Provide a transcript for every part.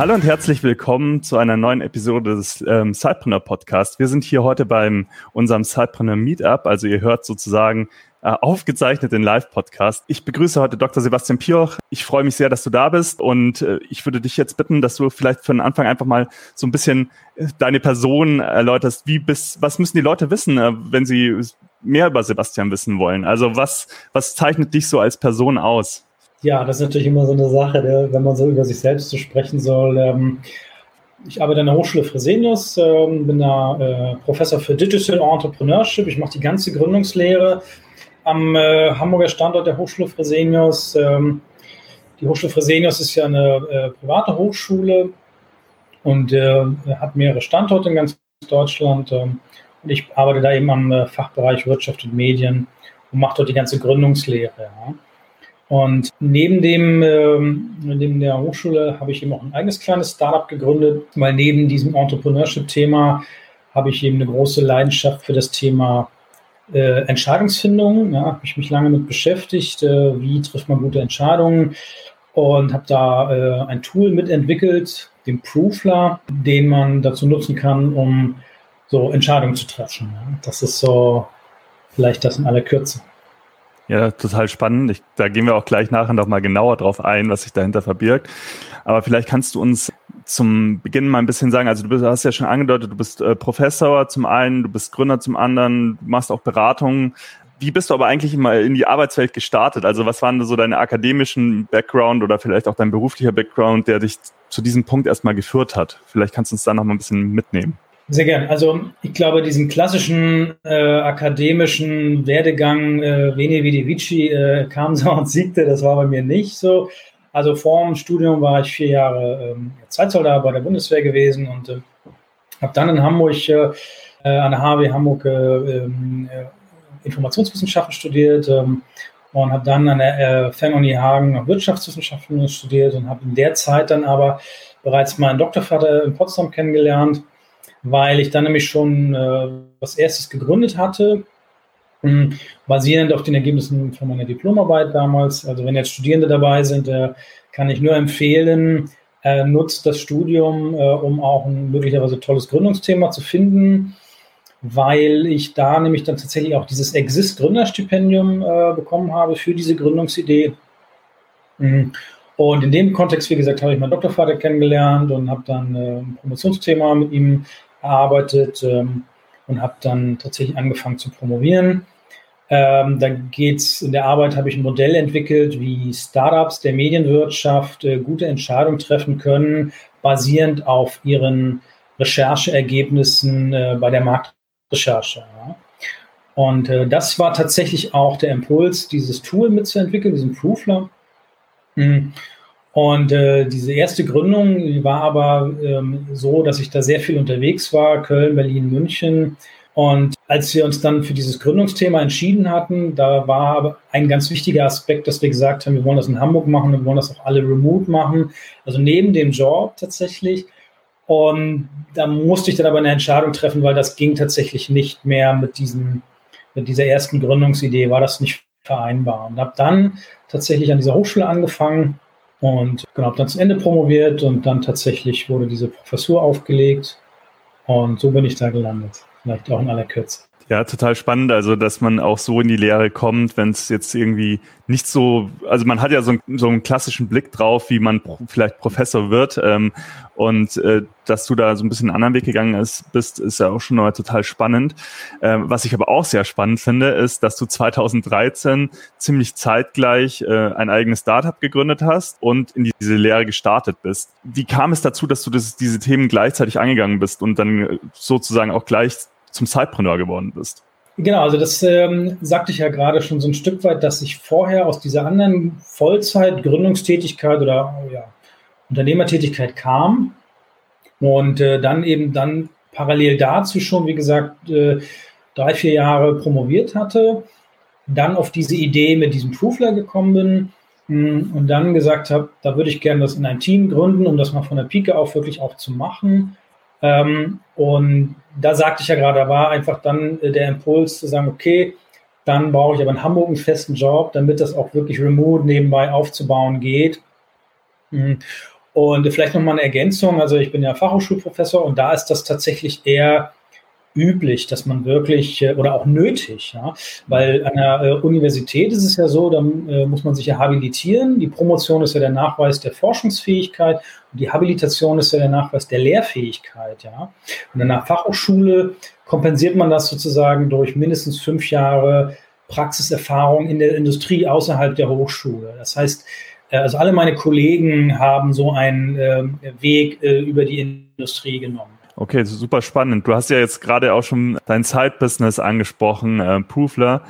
Hallo und herzlich willkommen zu einer neuen Episode des ähm, Sidepreneur Podcast. Wir sind hier heute beim unserem Sidepreneur Meetup, also ihr hört sozusagen äh, aufgezeichnet den Live-Podcast. Ich begrüße heute Dr. Sebastian Pioch. Ich freue mich sehr, dass du da bist und äh, ich würde dich jetzt bitten, dass du vielleicht für den Anfang einfach mal so ein bisschen äh, deine Person erläuterst. Wie bist, was müssen die Leute wissen, äh, wenn sie mehr über Sebastian wissen wollen? Also was, was zeichnet dich so als Person aus? Ja, das ist natürlich immer so eine Sache, wenn man so über sich selbst zu sprechen soll. Ähm, ich arbeite an der Hochschule Fresenius, ähm, bin da äh, Professor für Digital Entrepreneurship. Ich mache die ganze Gründungslehre am äh, Hamburger Standort der Hochschule Fresenius. Ähm, die Hochschule Fresenius ist ja eine äh, private Hochschule und hat mehrere Standorte in ganz Deutschland. Und ich arbeite da eben am Fachbereich Wirtschaft und Medien und mache dort die ganze Gründungslehre. Ja. Und neben dem, ähm, neben der Hochschule habe ich eben auch ein eigenes kleines Startup gegründet, weil neben diesem Entrepreneurship-Thema habe ich eben eine große Leidenschaft für das Thema äh, Entscheidungsfindung. Ja, habe ich mich lange mit beschäftigt, äh, wie trifft man gute Entscheidungen und habe da äh, ein Tool mitentwickelt, den Proofler, den man dazu nutzen kann, um so Entscheidungen zu treffen. Ja. Das ist so vielleicht das in aller Kürze. Ja, total spannend. Ich, da gehen wir auch gleich nachher noch mal genauer drauf ein, was sich dahinter verbirgt. Aber vielleicht kannst du uns zum Beginn mal ein bisschen sagen, also du bist, hast ja schon angedeutet, du bist äh, Professor zum einen, du bist Gründer zum anderen, du machst auch Beratungen. Wie bist du aber eigentlich mal in die Arbeitswelt gestartet? Also was waren so deine akademischen Background oder vielleicht auch dein beruflicher Background, der dich zu diesem Punkt erstmal geführt hat? Vielleicht kannst du uns da noch mal ein bisschen mitnehmen. Sehr gern. Also ich glaube, diesen klassischen äh, akademischen Werdegang, äh, Veni Vidi Vici, äh, kam so und siegte, das war bei mir nicht so. Also vor dem Studium war ich vier Jahre ähm, Zeitsoldat bei der Bundeswehr gewesen und äh, habe dann in Hamburg äh, äh an der HW Hamburg äh, ähm, äh, Informationswissenschaften studiert ähm, und habe dann an der Fernuni Hagen Wirtschaftswissenschaften studiert und habe in der Zeit dann aber bereits meinen Doktorvater in Potsdam kennengelernt weil ich dann nämlich schon äh, was erstes gegründet hatte, mh, hm, basierend auf den Ergebnissen von meiner Diplomarbeit damals. Also wenn jetzt Studierende dabei sind, äh, kann ich nur empfehlen, äh, nutzt das Studium, äh, um auch ein möglicherweise tolles Gründungsthema zu finden, weil ich da nämlich dann tatsächlich auch dieses Exist Gründerstipendium äh, bekommen habe für diese Gründungsidee. Mhm. Und in dem Kontext, wie gesagt, habe ich meinen Doktorvater kennengelernt und habe dann äh, ein Promotionsthema mit ihm erarbeitet ähm, und habe dann tatsächlich angefangen zu promovieren. Ähm, da geht's in der Arbeit habe ich ein Modell entwickelt, wie Startups der Medienwirtschaft äh, gute Entscheidungen treffen können, basierend auf ihren Rechercheergebnissen äh, bei der Marktrecherche. Ja. Und das war tatsächlich auch der Impuls, dieses Tool mitzuentwickeln, diesen Proofler. Mhm. Und äh, diese erste Gründung war aber ähm, so, dass ich da sehr viel unterwegs war, Köln, Berlin, München. Und als wir uns dann für dieses Gründungsthema entschieden hatten, da war ein ganz wichtiger Aspekt, dass wir gesagt haben, wir wollen das in Hamburg machen, wir wollen das auch alle remote machen, also neben dem Job tatsächlich. Und da musste ich dann aber eine Entscheidung treffen, weil das ging tatsächlich nicht mehr mit, diesen, mit dieser ersten Gründungsidee, war das nicht vereinbar. Und habe dann tatsächlich an dieser Hochschule angefangen, und genau, habe dann zu Ende promoviert und dann tatsächlich wurde diese Professur aufgelegt. Und so bin ich da gelandet. Vielleicht auch in aller Kürze. Ja, total spannend, also dass man auch so in die Lehre kommt, wenn es jetzt irgendwie nicht so, also man hat ja so, so einen klassischen Blick drauf, wie man pro, vielleicht Professor wird ähm, und äh, dass du da so ein bisschen einen anderen Weg gegangen ist, bist, ist ja auch schon mal total spannend. Ähm, was ich aber auch sehr spannend finde, ist, dass du 2013 ziemlich zeitgleich äh, ein eigenes Startup gegründet hast und in diese Lehre gestartet bist. Wie kam es dazu, dass du das, diese Themen gleichzeitig angegangen bist und dann äh, sozusagen auch gleich zum Sidepreneur geworden bist. Genau, also das ähm, sagte ich ja gerade schon so ein Stück weit, dass ich vorher aus dieser anderen Vollzeit-Gründungstätigkeit oder ja, Unternehmertätigkeit kam und äh, dann eben dann parallel dazu schon, wie gesagt, äh, drei, vier Jahre promoviert hatte, dann auf diese Idee mit diesem Proofler gekommen bin hm, und dann gesagt habe, da würde ich gerne das in einem Team gründen, um das mal von der Pike auf wirklich auch zu machen. Ähm, und da sagte ich ja gerade, da war einfach dann äh, der Impuls zu sagen, okay, dann brauche ich aber in Hamburg einen festen Job, damit das auch wirklich remote nebenbei aufzubauen geht. Hm. Und vielleicht nochmal eine Ergänzung. Also ich bin ja Fachhochschulprofessor und da ist das tatsächlich eher üblich, dass man wirklich äh, oder auch nötig, ja, weil an der äh, Universität ist es ja so, dann äh, muss man sich ja habilitieren. Die Promotion ist ja der Nachweis der Forschungsfähigkeit und die Habilitation ist ja der Nachweis der Lehrfähigkeit, ja. Und an der Fachhochschule kompensiert man das sozusagen durch mindestens fünf Jahre Praxiserfahrung in der Industrie außerhalb der Hochschule. Das heißt, also alle meine Kollegen haben so einen äh, Weg über die Industrie genommen. Okay, super spannend. Du hast ja jetzt gerade auch schon dein Side-Business angesprochen, äh, Proofler.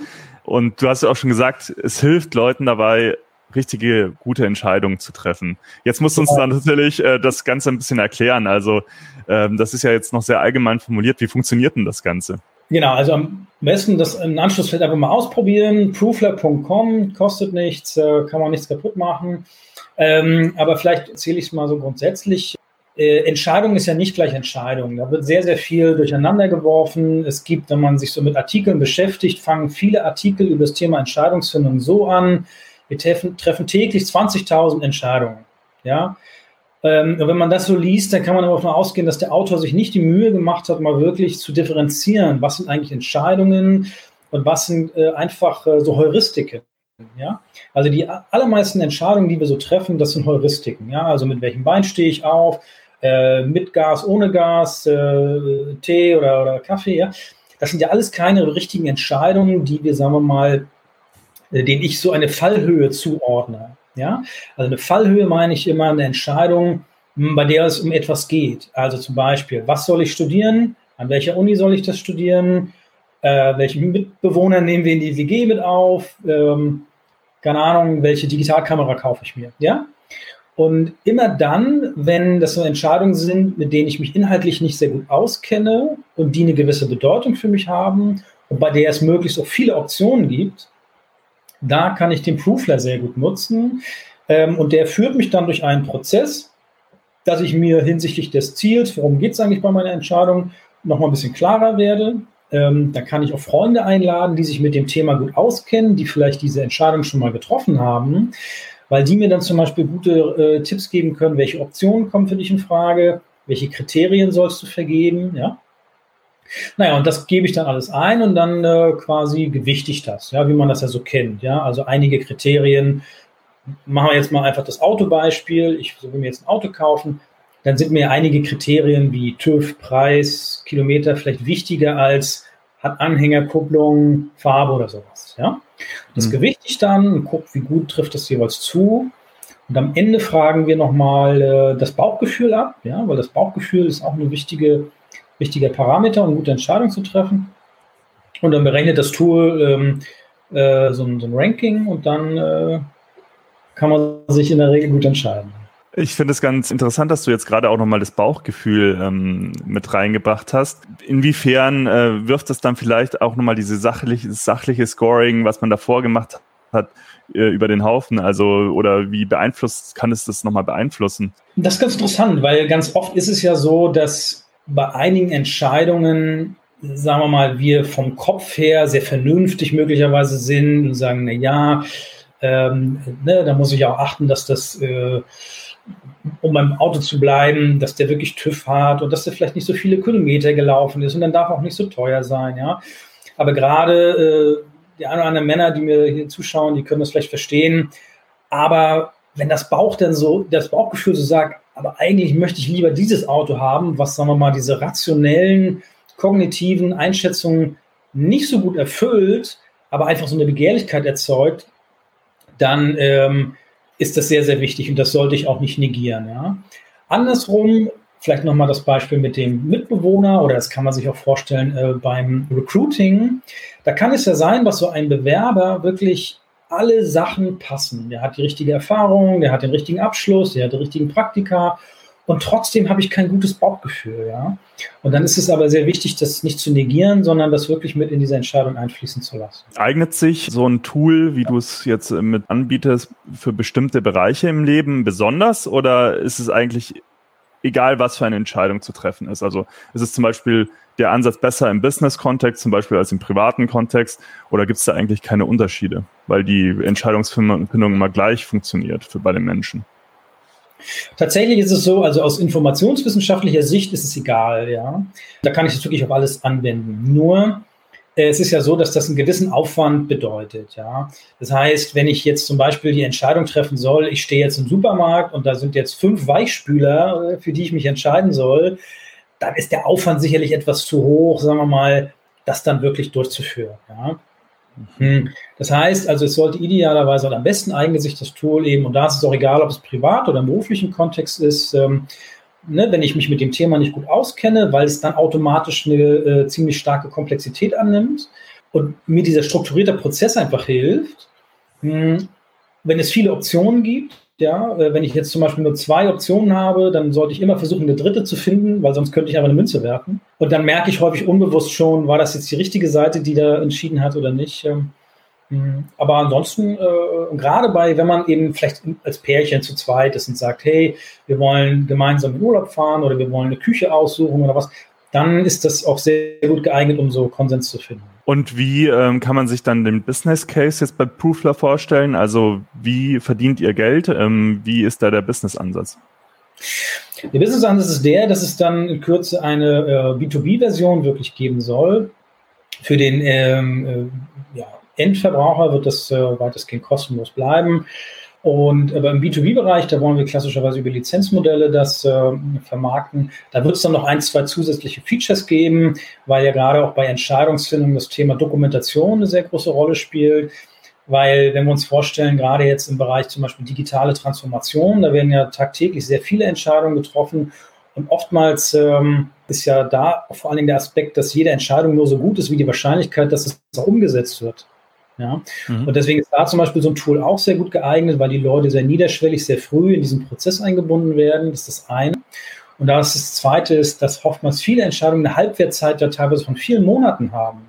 Und du hast ja auch schon gesagt, es hilft Leuten dabei, richtige, gute Entscheidungen zu treffen. Jetzt musst du uns dann natürlich äh, das Ganze ein bisschen erklären. Also ähm, das ist ja jetzt noch sehr allgemein formuliert. Wie funktioniert denn das Ganze? Genau, also am besten das im Anschluss vielleicht einfach mal ausprobieren. Proofler.com kostet nichts, äh, kann man nichts kaputt machen. Ähm, aber vielleicht erzähle ich es mal so grundsätzlich. Äh, Entscheidung ist ja nicht gleich Entscheidung. Da wird sehr, sehr viel durcheinander geworfen. Es gibt, wenn man sich so mit Artikeln beschäftigt, fangen viele Artikel über das Thema Entscheidungsfindung so an. Wir treffen, täglich 20.000 Entscheidungen. Ja. Ähm, wenn man das so liest, dann kann man aber davon ausgehen, dass der Autor sich nicht die Mühe gemacht hat, mal wirklich zu differenzieren, was sind eigentlich Entscheidungen und was sind äh, einfach äh, so Heuristiken. Ja? Also die allermeisten Entscheidungen, die wir so treffen, das sind Heuristiken. Ja? Also mit welchem Bein stehe ich auf, äh, mit Gas, ohne Gas, äh, Tee oder, oder Kaffee. Ja? Das sind ja alles keine richtigen Entscheidungen, die wir, sagen wir mal, äh, ich so eine Fallhöhe zuordne. Ja? Also eine Fallhöhe meine ich immer eine Entscheidung, hm, bei der es um etwas geht. Also zum Beispiel, was soll ich studieren? An welcher Uni soll ich das studieren? Äh, welche Mitbewohner nehmen wir in die WG mit auf? Ähm, keine Ahnung, welche Digitalkamera kaufe ich mir? Ja? Und immer dann, wenn das so Entscheidungen sind, mit denen ich mich inhaltlich nicht sehr gut auskenne und die eine gewisse Bedeutung für mich haben und bei der es möglichst auch viele Optionen gibt, da kann ich den Proofler sehr gut nutzen. Ähm, und der führt mich dann durch einen Prozess, dass ich mir hinsichtlich des Ziels, worum geht es eigentlich bei meiner Entscheidung, nochmal ein bisschen klarer werde. Ähm, da kann ich auch Freunde einladen, die sich mit dem Thema gut auskennen, die vielleicht diese Entscheidung schon mal getroffen haben weil die mir dann zum Beispiel gute äh, Tipps geben können, welche Optionen kommen für dich in Frage, welche Kriterien sollst du vergeben, ja. Naja, und das gebe ich dann alles ein und dann äh, quasi gewichte ich das, ja, wie man das ja so kennt, ja. Also einige Kriterien, machen wir jetzt mal einfach das Autobeispiel, ich will mir jetzt ein Auto kaufen, dann sind mir einige Kriterien wie TÜV, Preis, Kilometer vielleicht wichtiger als hat Anhängerkupplung, Farbe oder sowas, ja. Das mhm. gewichte ich dann und gucke, wie gut trifft das jeweils zu. Und am Ende fragen wir nochmal äh, das Bauchgefühl ab, ja, weil das Bauchgefühl ist auch ein wichtige, wichtiger Parameter, um gute Entscheidungen zu treffen. Und dann berechnet das Tool ähm, äh, so, ein, so, ein, Ranking und dann äh, kann man sich in der Regel gut entscheiden. Ich finde es ganz interessant, dass du jetzt gerade auch nochmal das Bauchgefühl ähm, mit reingebracht hast. Inwiefern äh, wirft das dann vielleicht auch nochmal dieses sachliche, sachliche Scoring, was man davor gemacht hat, äh, über den Haufen? Also, oder wie beeinflusst, kann es das nochmal beeinflussen? Das ist ganz interessant, weil ganz oft ist es ja so, dass bei einigen Entscheidungen sagen wir mal, wir vom Kopf her sehr vernünftig möglicherweise sind und sagen, na ja, ähm, ne, da muss ich auch achten, dass das äh, um beim Auto zu bleiben, dass der wirklich TÜV hat und dass der vielleicht nicht so viele Kilometer gelaufen ist und dann darf auch nicht so teuer sein, ja. Aber gerade äh, die ein oder anderen Männer, die mir hier zuschauen, die können das vielleicht verstehen. Aber wenn das Bauch dann so, das Bauchgefühl so sagt, aber eigentlich möchte ich lieber dieses Auto haben, was, sagen wir mal, diese rationellen, kognitiven Einschätzungen nicht so gut erfüllt, aber einfach so eine Begehrlichkeit erzeugt, dann ähm, ist das sehr, sehr wichtig und das sollte ich auch nicht negieren. Ja. Andersrum, vielleicht nochmal das Beispiel mit dem Mitbewohner oder das kann man sich auch vorstellen äh, beim Recruiting. Da kann es ja sein, dass so ein Bewerber wirklich alle Sachen passen. Der hat die richtige Erfahrung, der hat den richtigen Abschluss, der hat die richtigen Praktika und trotzdem habe ich kein gutes Bauchgefühl, ja. Und dann ist es aber sehr wichtig, das nicht zu negieren, sondern das wirklich mit in diese Entscheidung einfließen zu lassen. Eignet sich so ein Tool, wie du es jetzt mit anbietest, für bestimmte Bereiche im Leben besonders oder ist es eigentlich egal, was für eine Entscheidung zu treffen ist? Also ist es zum Beispiel der Ansatz besser im Business-Kontext zum Beispiel als im privaten Kontext oder gibt es da eigentlich keine Unterschiede, weil die Entscheidungsfindung immer gleich funktioniert für bei den Menschen? Tatsächlich ist es so, also aus informationswissenschaftlicher Sicht ist es egal, ja. Da kann ich es wirklich auf alles anwenden. Nur, äh, es ist ja so, dass das einen gewissen Aufwand bedeutet, ja. Das heißt, wenn ich jetzt zum Beispiel die Entscheidung treffen soll, ich stehe jetzt im Supermarkt und da sind jetzt fünf Weichspüler, äh, für die ich mich entscheiden soll, dann ist der Aufwand sicherlich etwas zu hoch, sagen wir mal, das dann wirklich durchzuführen, ja. Hm. Das heißt, also es sollte idealerweise und am besten eignet sich das Tool eben, und da ist es auch egal, ob es privat oder im beruflichen Kontext ist, ähm, ne, wenn ich mich mit dem Thema nicht gut auskenne, weil es dann automatisch eine äh, ziemlich starke Komplexität annimmt und mir dieser strukturierte Prozess einfach hilft. Mh, hm, wenn es viele Optionen gibt, ja, äh, wenn ich jetzt zum Beispiel nur zwei Optionen habe, dann sollte ich immer versuchen, eine dritte zu finden, weil sonst könnte ich einfach eine Münze werfen. Und dann merke ich häufig unbewusst schon, war das jetzt die richtige Seite, die da entschieden hat oder nicht. Hm, aber ansonsten, äh, gerade bei, wenn man eben vielleicht als Pärchen zu zweit ist und sagt, hey, wir wollen gemeinsam in Urlaub fahren oder wir wollen eine Küche aussuchen oder was, dann ist das auch sehr gut geeignet, um so Konsens zu finden. Und wie ähm, kann man sich dann den Business Case jetzt bei Proofler vorstellen? Also wie verdient ihr Geld? Ähm, wie ist da der Business-Ansatz? Der Business-Ansatz ist der, dass es dann in Kürze eine äh, B2B-Version wirklich geben soll. Für den ähm, äh, ja, Endverbraucher wird das äh, weitestgehend kostenlos bleiben. Und aber im B2B-Bereich, da wollen wir klassischerweise über Lizenzmodelle das äh, vermarkten. Da wird es dann noch ein, zwei zusätzliche Features geben, weil ja gerade auch bei Entscheidungsfindung das Thema Dokumentation eine sehr große Rolle spielt. Weil, wenn wir uns vorstellen, gerade jetzt im Bereich zum Beispiel digitale Transformation, da werden ja tagtäglich sehr viele Entscheidungen getroffen. Und oftmals ähm, ist ja da vor allen Dingen der Aspekt, dass jede Entscheidung nur so gut ist wie die Wahrscheinlichkeit, dass es auch umgesetzt wird. Ja? Mhm. Und deswegen ist da zum Beispiel so ein Tool auch sehr gut geeignet, weil die Leute sehr niederschwellig, sehr früh in diesen Prozess eingebunden werden. Das ist das eine. Und das, das zweite ist, dass oftmals viele Entscheidungen eine Halbwertzeit da teilweise von vielen Monaten haben.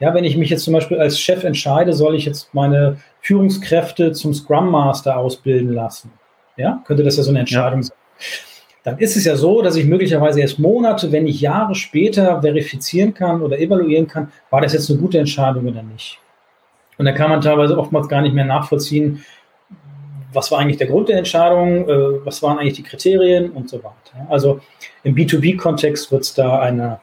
Ja, wenn ich mich jetzt zum Beispiel als Chef entscheide, soll ich jetzt meine Führungskräfte zum Scrum Master ausbilden lassen? Ja, könnte das ja so eine Entscheidung ja. sein. Dann ist es ja so, dass ich möglicherweise erst Monate, wenn nicht Jahre später verifizieren kann oder evaluieren kann, war das jetzt eine gute Entscheidung oder nicht. Und da kann man teilweise oftmals gar nicht mehr nachvollziehen, was war eigentlich der Grund der Entscheidung, äh, was waren eigentlich die Kriterien und so weiter. Also im B2B-Kontext wird es da eine,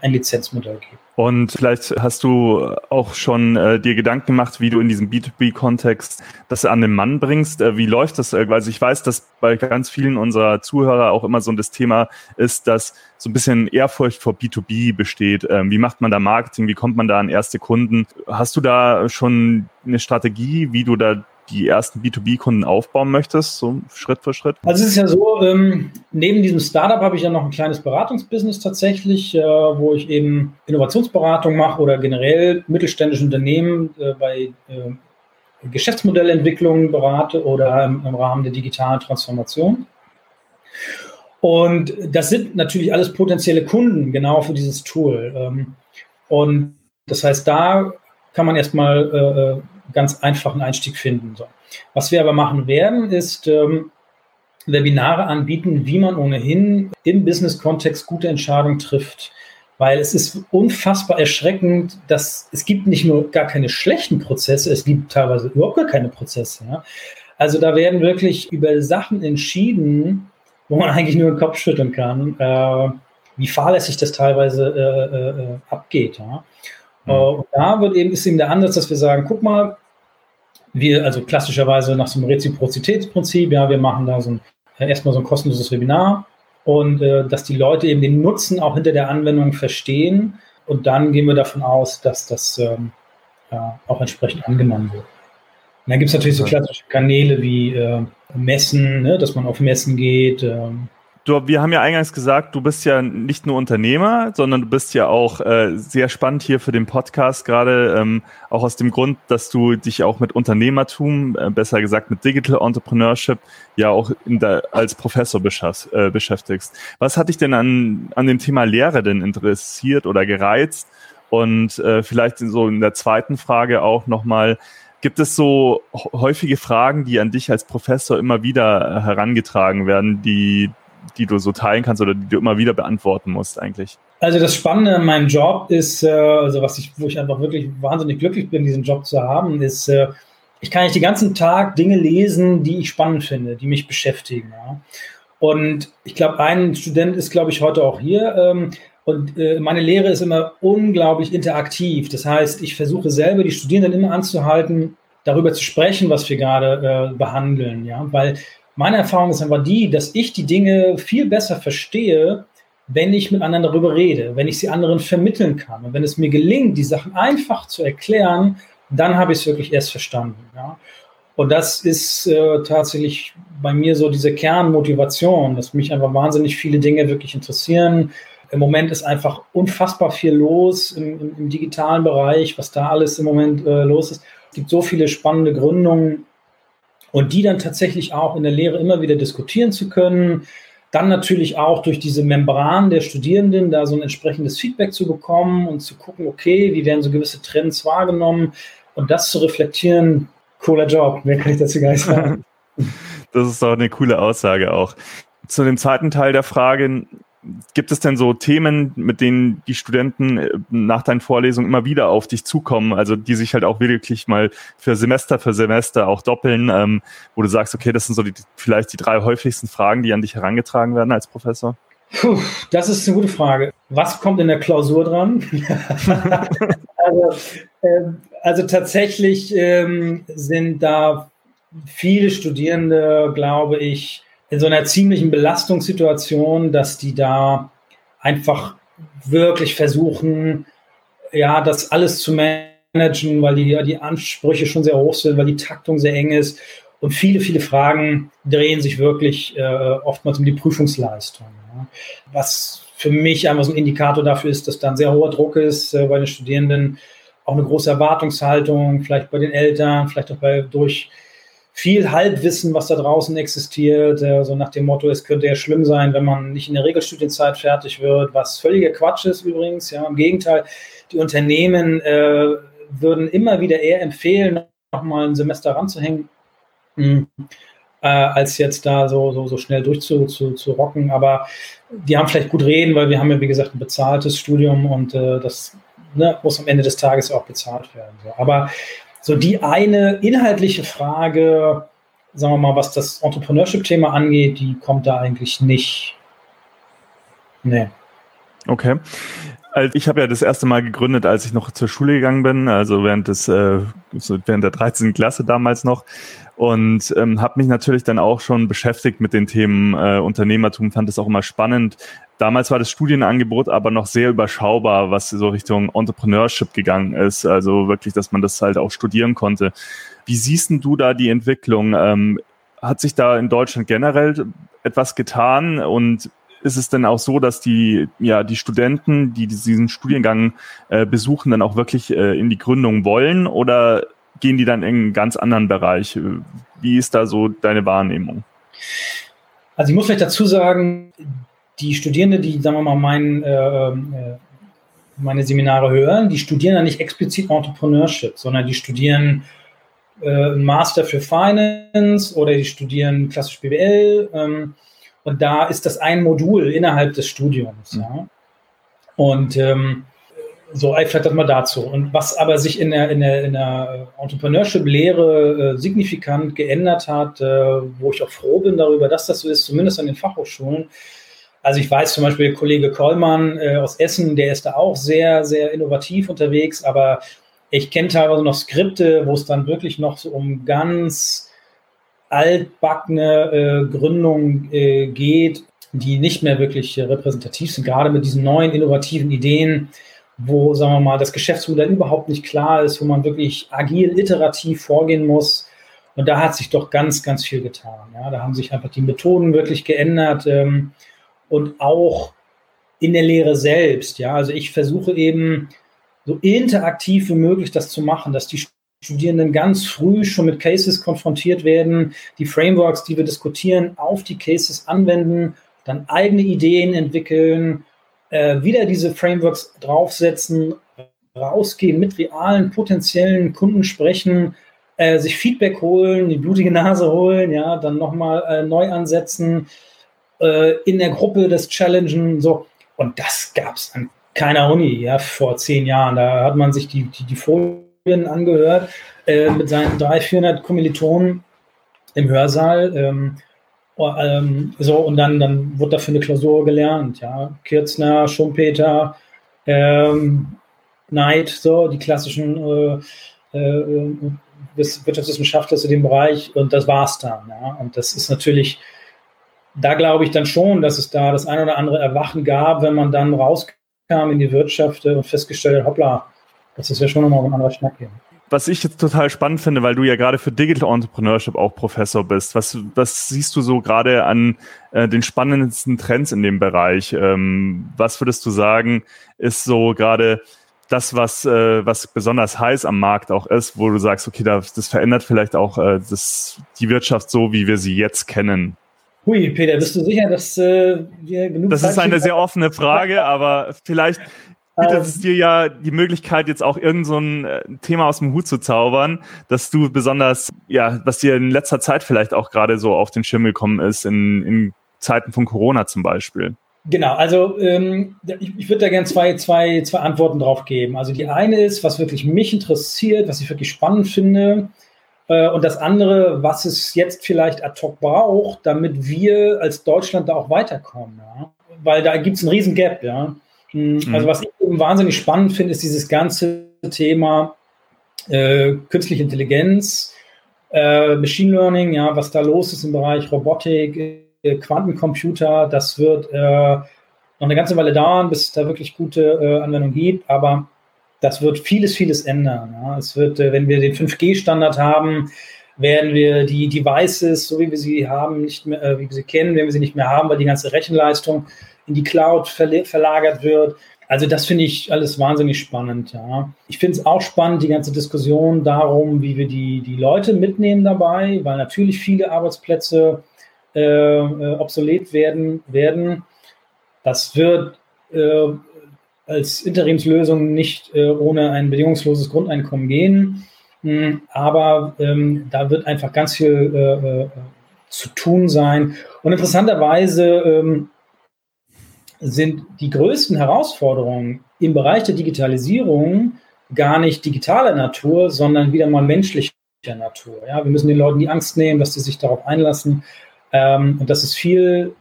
ein Lizenzmodell geben. Und vielleicht hast du auch schon äh, dir Gedanken gemacht, wie du in diesem B2B-Kontext das an den Mann bringst. Äh, wie läuft das? Äh, also ich weiß, dass bei ganz vielen unserer Zuhörer auch immer so das Thema ist, dass so ein bisschen Ehrfurcht vor B2B besteht. Ähm, wie macht man da Marketing? Wie kommt man da an erste Kunden? Hast du da schon eine Strategie, wie du da die ersten B2B-Kunden aufbauen möchtest, so Schritt für Schritt? Also es ist ja so, ähm, neben diesem Startup habe ich ja noch ein kleines Beratungsbusiness tatsächlich, äh, wo ich eben Innovationsberatung mache oder generell mittelständische Unternehmen äh, bei äh, Geschäftsmodellentwicklung berate oder im, im Rahmen der digitalen Transformation. Und das sind natürlich alles potenzielle Kunden genau für dieses Tool. Ähm, und das heißt, da kann man erstmal äh, äh ganz einfachen Einstieg finden. So. Was wir aber machen werden, ist ähm, Webinare anbieten, wie man ohnehin im Business-Kontext gute Entscheidungen trifft. Weil es ist unfassbar erschreckend, dass es gibt nicht nur gar keine schlechten Prozesse, es gibt teilweise überhaupt gar keine Prozesse. Ja? Also da werden wirklich über Sachen entschieden, wo man eigentlich nur den Kopf schütteln kann, äh, wie fahrlässig das teilweise äh, äh, abgeht. Ja? Mhm. Und da wird eben, ist eben der Ansatz, dass wir sagen, guck mal, wir, also klassischerweise nach so einem Reziprozitätsprinzip, ja, wir machen da so ein, äh, erstmal so ein kostenloses Webinar und äh, dass die Leute eben den Nutzen auch hinter der Anwendung verstehen und dann gehen wir davon aus, dass das ähm, ja, auch entsprechend angenommen wird. Und dann gibt es natürlich so klassische Kanäle wie äh, Messen, ne, dass man auf Messen geht, äh, Du, wir haben ja eingangs gesagt, du bist ja nicht nur Unternehmer, sondern du bist ja auch äh, sehr spannend hier für den Podcast, gerade ähm, auch aus dem Grund, dass du dich auch mit Unternehmertum, äh, besser gesagt mit Digital Entrepreneurship, ja auch der, als Professor äh, beschäftigst. Was hat dich denn an, an dem Thema Lehre denn interessiert oder gereizt? Und äh, vielleicht so in der zweiten Frage auch nochmal, Gibt es so häufige Fragen, die an dich als Professor immer wieder äh, herangetragen werden, die, die du so teilen kannst oder die du immer wieder beantworten musst eigentlich? Also das Spannende an meinem Job ist, äh, also was ich, wo ich einfach wirklich wahnsinnig glücklich bin, diesen Job zu haben, ist, äh, ich kann nicht den ganzen Tag Dinge lesen, die ich spannend finde, die mich beschäftigen. Und ich glaube, ein Student ist, glaube ich, heute auch hier. Ähm, und meine Lehre ist immer unglaublich interaktiv. Das heißt, ich versuche selber die Studierenden immer anzuhalten, darüber zu sprechen, was wir gerade behandeln. Weil meine Erfahrung ist einfach die, dass ich die Dinge viel besser verstehe, wenn ich mit anderen darüber rede, wenn ich sie anderen vermitteln kann. Und wenn es mir gelingt, die Sachen einfach zu erklären, dann habe ich es wirklich erst verstanden. Ja? Und das ist äh, tatsächlich bei mir so diese Kernmotivation, dass mich einfach wahnsinnig viele Dinge wirklich interessieren. Im Moment ist einfach unfassbar viel los im, im, im digitalen Bereich, was da alles im Moment äh, los ist. Es gibt so viele spannende Gründungen, und die dann tatsächlich auch in der Lehre immer wieder diskutieren zu können. Dann natürlich auch durch diese Membran der Studierenden da so ein entsprechendes Feedback zu bekommen und zu gucken, okay, wie werden so gewisse Trends wahrgenommen und das zu reflektieren. Cooler Job, mehr kann ich dazu gar nicht sagen. Das ist doch eine coole Aussage auch. Zu dem zweiten Teil der Frage, Gibt es denn so Themen, mit denen die Studenten äh, nach deinen Vorlesungen immer wieder auf dich zukommen, also die sich halt auch wirklich mal für Semester für Semester auch doppeln, ähm, wo du sagst, okay, das sind so die, vielleicht die drei häufigsten Fragen, die an dich herangetragen werden als Professor? Puh, das ist eine gute Frage. Was kommt in der Klausur dran? also, äh, also, tatsächlich ähm, sind da viele Studierende, glaube ich, in so einer ziemlichen Belastungssituation, dass die da einfach wirklich versuchen, ja, das alles zu managen, weil die, die Ansprüche schon sehr hoch sind, weil die Taktung sehr eng ist. Und viele, viele Fragen drehen sich wirklich äh, oftmals um die Prüfungsleistung. Ja. Was für mich einfach so ein Indikator dafür ist, dass da ein sehr hoher Druck ist äh, bei den Studierenden, auch eine große Erwartungshaltung, vielleicht bei den Eltern, vielleicht auch bei, durch viel Halbwissen, was da draußen existiert, äh, so nach dem Motto, es könnte ja schlimm sein, wenn man nicht in der Regelstudienzeit fertig wird, was völliger Quatsch ist übrigens. Ja, im Gegenteil, die Unternehmen äh, würden immer wieder eher empfehlen, nochmal ein Semester ranzuhängen, mh, äh, als jetzt da so, so, so schnell durchzurocken. Zu, zu. Aber die haben vielleicht gut reden, weil wir haben ja, wie gesagt, ein bezahltes Studium und äh, das ne, muss am Ende des Tages auch bezahlt werden. So. Aber so die eine inhaltliche Frage, sagen wir mal, was das Entrepreneurship-Thema angeht, die kommt da eigentlich nicht. Nee. Okay. Also ich habe ja das erste Mal gegründet, als ich noch zur Schule gegangen bin, also während des äh, während der 13. Klasse damals noch und ähm, habe mich natürlich dann auch schon beschäftigt mit den Themen äh, Unternehmertum, fand es auch immer spannend. Damals war das Studienangebot aber noch sehr überschaubar, was so Richtung Entrepreneurship gegangen ist, also wirklich, dass man das halt auch studieren konnte. Wie siehst du da die Entwicklung? Ähm, hat sich da in Deutschland generell etwas getan und ist es denn auch so, dass die, ja, die Studenten, die diesen Studiengang äh, besuchen, dann auch wirklich äh, in die Gründung wollen oder gehen die dann in einen ganz anderen Bereich? Wie ist da so deine Wahrnehmung? Also ich muss vielleicht dazu sagen, die Studierende, die, sagen wir mal, mein, äh, äh meine Seminare hören, die studieren ja nicht explizit Entrepreneurship, sondern die studieren äh, Master für Finance oder die studieren klassisch BWL. Ähm, und da ist das ein Modul innerhalb des Studiums. Mhm. Ja. Und ähm, so vielleicht das mal dazu. Und was aber sich in der, in der, in der Entrepreneurship-Lehre äh, signifikant geändert hat, äh, wo ich auch froh bin darüber, dass das so ist, zumindest an den Fachhochschulen. Also ich weiß zum Beispiel, Kollege Kollmann äh, aus Essen, der ist da auch sehr, sehr innovativ unterwegs, aber ich kenne teilweise noch Skripte, wo es dann wirklich noch so um ganz altbackene äh, Gründung äh, geht, die nicht mehr wirklich repräsentativ sind, gerade mit diesen neuen innovativen Ideen, wo, sagen wir mal, das Geschäftsmodell überhaupt nicht klar ist, wo man wirklich agil, iterativ vorgehen muss. Und da hat sich doch ganz, ganz viel getan. Ja, da haben sich einfach die Methoden wirklich geändert. Ähm, und auch in der Lehre selbst. Ja, also ich versuche eben so interaktiv wie möglich das zu machen, dass die Studierenden ganz früh schon mit Cases konfrontiert werden, die Frameworks, die wir diskutieren, auf die Cases anwenden, dann eigene Ideen entwickeln, äh, wieder diese Frameworks draufsetzen, rausgehen, mit realen potenziellen Kunden sprechen, äh, sich Feedback holen, die blutige Nase holen, ja, dann nochmal äh, neu ansetzen, äh, in der Gruppe das Challengen, so. Und das gab es an keiner Uni, ja, vor zehn Jahren. Da hat man sich die, die, die Folien angehört äh, mit seinen 300, 400 Kommilitonen im Hörsaal. Ähm, ähm, so, und dann, dann wurde dafür eine Klausur gelernt, ja. Kirzner, Schumpeter, ähm, Knight, so, die klassischen äh, äh, Wirtschaftswissenschaftler zu dem Bereich und das war's dann. Ja. Und das ist natürlich, da glaube ich dann schon, dass es da das ein oder andere Erwachen gab, wenn man dann rauskam in die Wirtschaft und festgestellt hat, hoppla, das ist ja schon nochmal ein anderer Schnack hier. Was ich jetzt total spannend finde, weil du ja gerade für Digital Entrepreneurship auch Professor bist, was, was siehst du so gerade an äh, den spannendsten Trends in dem Bereich? Ähm, was würdest du sagen, ist so gerade das, was, äh, was besonders heiß am Markt auch ist, wo du sagst, okay, das, das verändert vielleicht auch äh, das, die Wirtschaft so, wie wir sie jetzt kennen? Hui, Peter, bist du sicher, dass äh, wir genug Das Zeit ist eine sehr offene Frage, aber vielleicht bietet es dir ja die Möglichkeit, jetzt auch irgend so ein äh, Thema aus dem Hut zu zaubern, dass du besonders, ja, was dir in letzter Zeit vielleicht auch gerade so auf den Schirm gekommen ist, in, in Zeiten von Corona zum Beispiel. Genau, also ähm, ich, ich würde da gerne zwei, zwei, zwei Antworten drauf geben. Also die eine ist, was wirklich mich interessiert, was ich wirklich spannend finde. Äh, und das andere, was es jetzt vielleicht ad hoc braucht, damit wir als Deutschland da auch weiterkommen. Ja? Weil da gibt es einen riesen Gap. Ja? Hm, mhm. Also was ich wahnsinnig spannend finde, ist dieses ganze Thema äh, künstliche Intelligenz, äh, Machine Learning, ja, was da los ist im Bereich Robotik, äh, Quantencomputer, das wird äh, noch eine ganze Weile dauern, bis es da wirklich gute äh, Anwendungen gibt, aber das wird vieles, vieles ändern. Ja. Es wird, äh, wenn wir den 5G-Standard haben, werden wir die Devices, so wie wir sie haben, nicht mehr, wie wir sie kennen, werden wir sie nicht mehr haben, weil die ganze Rechenleistung in die Cloud verlagert wird. Also das finde ich alles wahnsinnig spannend. Ja. Ich finde es auch spannend, die ganze Diskussion darum, wie wir die, die Leute mitnehmen dabei, weil natürlich viele Arbeitsplätze äh, äh, obsolet werden, werden. Das wird äh, als Interimslösung nicht äh, ohne ein bedingungsloses Grundeinkommen gehen. Hm, aber ähm, da wird einfach ganz viel äh, äh, zu tun sein. Und interessanterweise ähm, sind die größten Herausforderungen im Bereich der Digitalisierung gar nicht digitaler Natur, sondern wieder mal menschlicher Natur. Ja, wir müssen den Leuten die Angst nehmen, dass sie sich darauf einlassen. Ähm, und das ist viel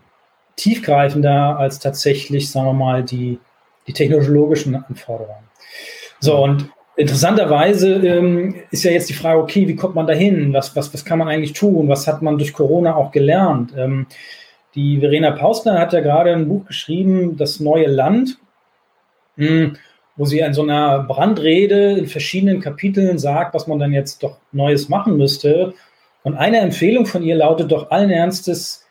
tiefgreifender als tatsächlich, sagen wir mal, die, die technologischen Anforderungen. So, und interessanterweise ähm, ist ja jetzt die Frage, okay, wie kommt man dahin? Was, was, was kann man eigentlich tun? Was hat man durch Corona auch gelernt? Ähm, die Verena Pausner hat ja gerade ein Buch geschrieben, Das neue Land, hm, wo sie in so einer Brandrede in verschiedenen Kapiteln sagt, was man dann jetzt doch Neues machen müsste. Und eine Empfehlung von ihr lautet doch allen Ernstes,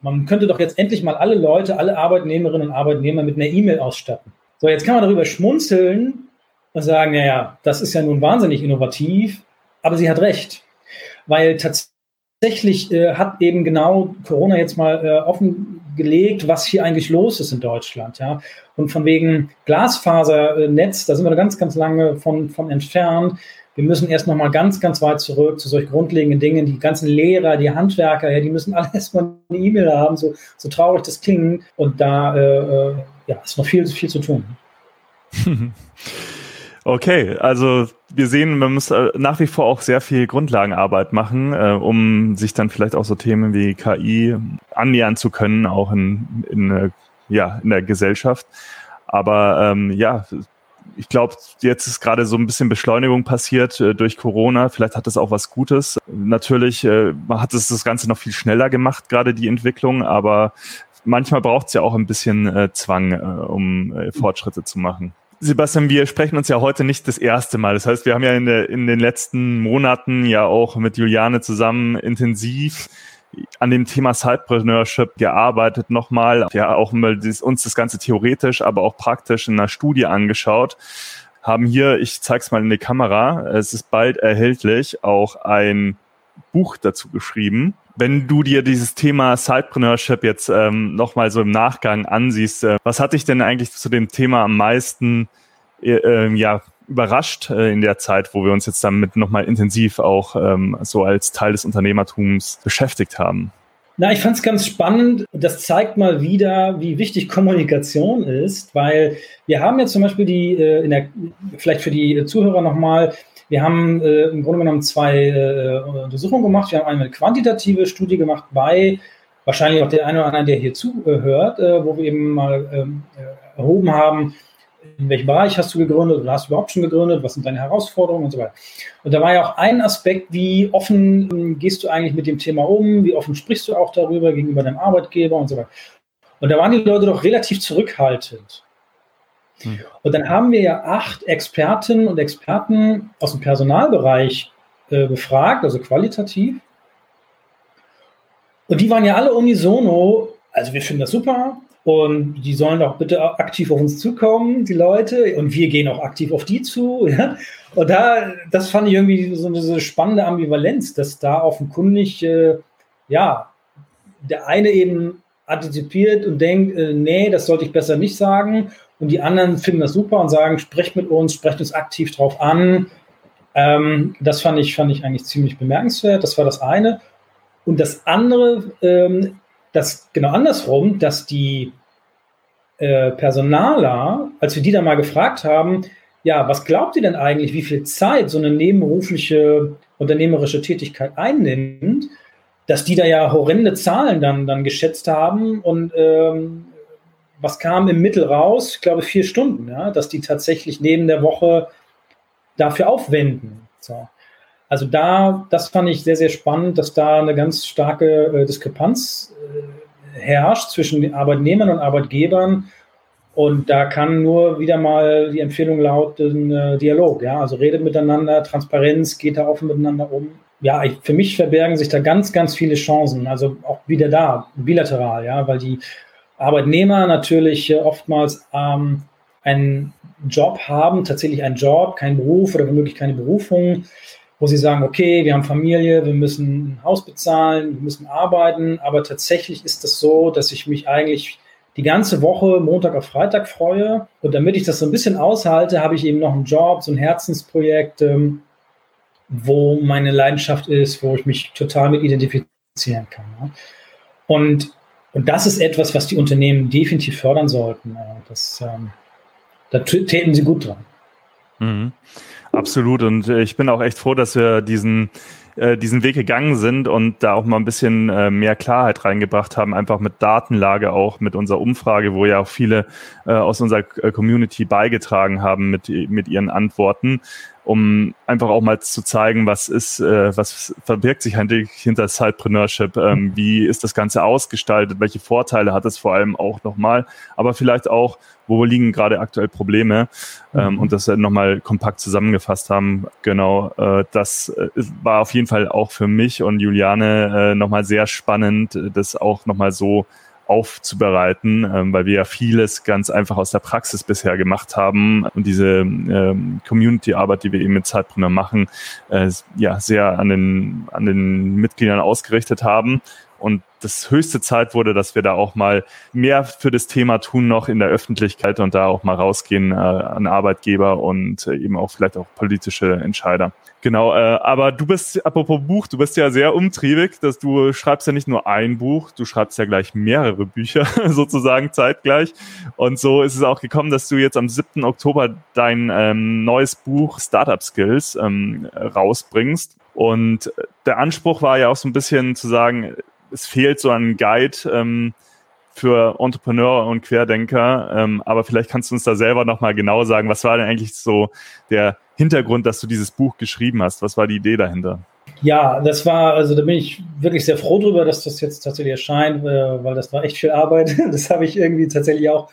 man könnte doch jetzt endlich mal alle Leute, alle Arbeitnehmerinnen und Arbeitnehmer mit einer E-Mail ausstatten. So, jetzt kann man darüber schmunzeln und sagen, naja, das ist ja nun wahnsinnig innovativ, aber sie hat recht. Weil tatsächlich äh, hat eben genau Corona jetzt mal äh, offengelegt, was hier eigentlich los ist in Deutschland. Ja? Und von wegen Glasfasernetz, da sind wir ganz, ganz lange von, von entfernt. Wir müssen erst noch mal ganz, ganz weit zurück zu solch grundlegenden Dingen. Die ganzen Lehrer, die Handwerker, ja, die müssen alle erstmal eine E-Mail haben, so, so traurig das klingt. Und da äh, äh ja, ist noch viel, viel zu tun. Okay, also wir sehen, man muss äh, nach wie vor auch sehr viel Grundlagenarbeit machen, äh, um sich dann vielleicht auch so Themen wie KI annähern zu können, auch in, in, äh, ja, in der Gesellschaft. Aber ähm, ja, ich glaube, jetzt ist gerade so ein bisschen Beschleunigung passiert äh, durch Corona. Vielleicht hat das auch was Gutes. Natürlich äh, hat es das Ganze noch viel schneller gemacht, gerade die Entwicklung, aber manchmal braucht es ja auch ein bisschen äh, Zwang, um Fortschritte zu machen. Sebastian, wir sprechen uns ja heute nicht das erste Mal. Das heißt, wir haben ja in, der, in den letzten Monaten ja auch mit Juliane zusammen intensiv an dem Thema Sidepreneurship gearbeitet nochmal, ja auch mal uns das Ganze theoretisch, aber auch praktisch in einer Studie angeschaut haben hier, ich zeig's mal in die Kamera, es ist bald erhältlich, auch ein Buch dazu geschrieben. Wenn du dir dieses Thema Sidepreneurship jetzt ähm, nochmal so im Nachgang ansiehst, äh, was hat dich denn eigentlich zu dem Thema am meisten äh, äh, ja, überrascht äh, in der Zeit, wo wir uns jetzt damit nochmal intensiv auch ähm, so als Teil des Unternehmertums beschäftigt haben? Na, ich fand es ganz spannend. Das zeigt mal wieder, wie wichtig Kommunikation ist, weil wir haben ja zum Beispiel die, äh, in der, vielleicht für die Zuhörer nochmal, wir haben äh, im Grunde genommen zwei äh, Untersuchungen gemacht. Wir haben eine quantitative Studie gemacht bei wahrscheinlich auch der eine oder andere, der hier zuhört, äh, wo wir eben mal ähm, äh, erhoben haben, in welchem Bereich hast du gegründet oder hast du überhaupt schon gegründet, was sind deine Herausforderungen und so weiter. Und da war ja auch ein Aspekt, wie offen ähm, gehst du eigentlich mit dem Thema um, wie offen sprichst du auch darüber gegenüber deinem Arbeitgeber und so weiter. Und da waren die Leute doch relativ zurückhaltend. Hm. Und dann haben wir ja acht Expertinnen und Experten aus dem Personalbereich äh, befragt, also qualitativ. Und die waren ja alle unisono, also wir finden das super, und die sollen auch bitte aktiv auf uns zukommen, die Leute. Und wir gehen auch aktiv auf die zu. Ja? Und da, das fand ich irgendwie so eine spannende Ambivalenz, dass da offenkundig, äh, ja, der eine eben antizipiert und denkt, äh, nee, das sollte ich besser nicht sagen. Und die anderen finden das super und sagen, sprecht mit uns, sprecht uns aktiv drauf an. Ähm, das fand ich, fand ich eigentlich ziemlich bemerkenswert. Das war das eine. Und das andere, ähm, das genau andersrum, dass die äh, Personaler, als wir die da mal gefragt haben, ja, was glaubt ihr denn eigentlich, wie viel Zeit so eine nebenberufliche unternehmerische Tätigkeit einnimmt, dass die da ja horrende Zahlen dann, dann geschätzt haben und ähm, was kam im Mittel raus? Ich glaube vier Stunden, ja, dass die tatsächlich neben der Woche dafür aufwenden. So. Also da, das fand ich sehr, sehr spannend, dass da eine ganz starke äh, Diskrepanz äh, herrscht zwischen den Arbeitnehmern und Arbeitgebern. Und da kann nur wieder mal die Empfehlung lauten, äh, Dialog, ja, also redet miteinander, Transparenz, geht da offen miteinander um. Ja, ich, für mich verbergen sich da ganz, ganz viele Chancen, also auch wieder da, bilateral, ja, weil die Arbeitnehmer natürlich äh, oftmals ähm, einen Job haben, tatsächlich einen Job, keinen Beruf oder womöglich keine Berufung, wo sie sagen, okay, wir haben Familie, wir müssen ein Haus bezahlen, wir müssen arbeiten, aber tatsächlich ist es das so, dass ich mich eigentlich die ganze Woche Montag auf Freitag freue. Und damit ich das so ein bisschen aushalte, habe ich eben noch einen Job, so ein Herzensprojekt, ähm, wo meine Leidenschaft ist, wo ich mich total mit identifizieren kann. Ja. Und, und das ist etwas, was die Unternehmen definitiv fördern sollten. Das, ähm, da täten sie gut dran. Mhm. Absolut. Und äh, ich bin auch echt froh, dass wir diesen, äh, diesen Weg gegangen sind und da auch mal ein bisschen äh, mehr Klarheit reingebracht haben, einfach mit Datenlage auch, mit unserer Umfrage, wo ja auch viele äh, aus unserer äh, Community beigetragen haben mit, mit ihren Antworten um einfach auch mal zu zeigen, was ist, äh, was verbirgt sich eigentlich hinter Sidepreneurship, ähm, wie ist das Ganze ausgestaltet, welche Vorteile hat es vor allem auch nochmal, aber vielleicht auch, wo liegen gerade aktuell Probleme ähm, mhm. und das nochmal kompakt zusammengefasst haben. Genau, äh, das äh, war auf jeden Fall auch für mich und Juliane äh, nochmal sehr spannend, das auch nochmal so aufzubereiten, ähm, weil wir ja vieles ganz einfach aus der Praxis bisher gemacht haben. Und diese ähm, Community-Arbeit, die wir eben mit Zeitpreneur machen, äh, ja sehr an den an den Mitgliedern ausgerichtet haben und das höchste Zeit wurde, dass wir da auch mal mehr für das Thema tun noch in der Öffentlichkeit und da auch mal rausgehen äh, an Arbeitgeber und äh, eben auch vielleicht auch politische Entscheider. Genau, äh, aber du bist, apropos Buch, du bist ja sehr umtriebig, dass du schreibst ja nicht nur ein Buch, du schreibst ja gleich mehrere Bücher sozusagen zeitgleich. Und so ist es auch gekommen, dass du jetzt am 7. Oktober dein ähm, neues Buch Startup Skills ähm, rausbringst. Und der Anspruch war ja auch so ein bisschen zu sagen, es fehlt so ein Guide ähm, für Entrepreneure und Querdenker. Ähm, aber vielleicht kannst du uns da selber nochmal genau sagen, was war denn eigentlich so der Hintergrund, dass du dieses Buch geschrieben hast? Was war die Idee dahinter? Ja, das war, also da bin ich wirklich sehr froh drüber, dass das jetzt tatsächlich erscheint, äh, weil das war echt viel Arbeit. Das habe ich irgendwie tatsächlich auch,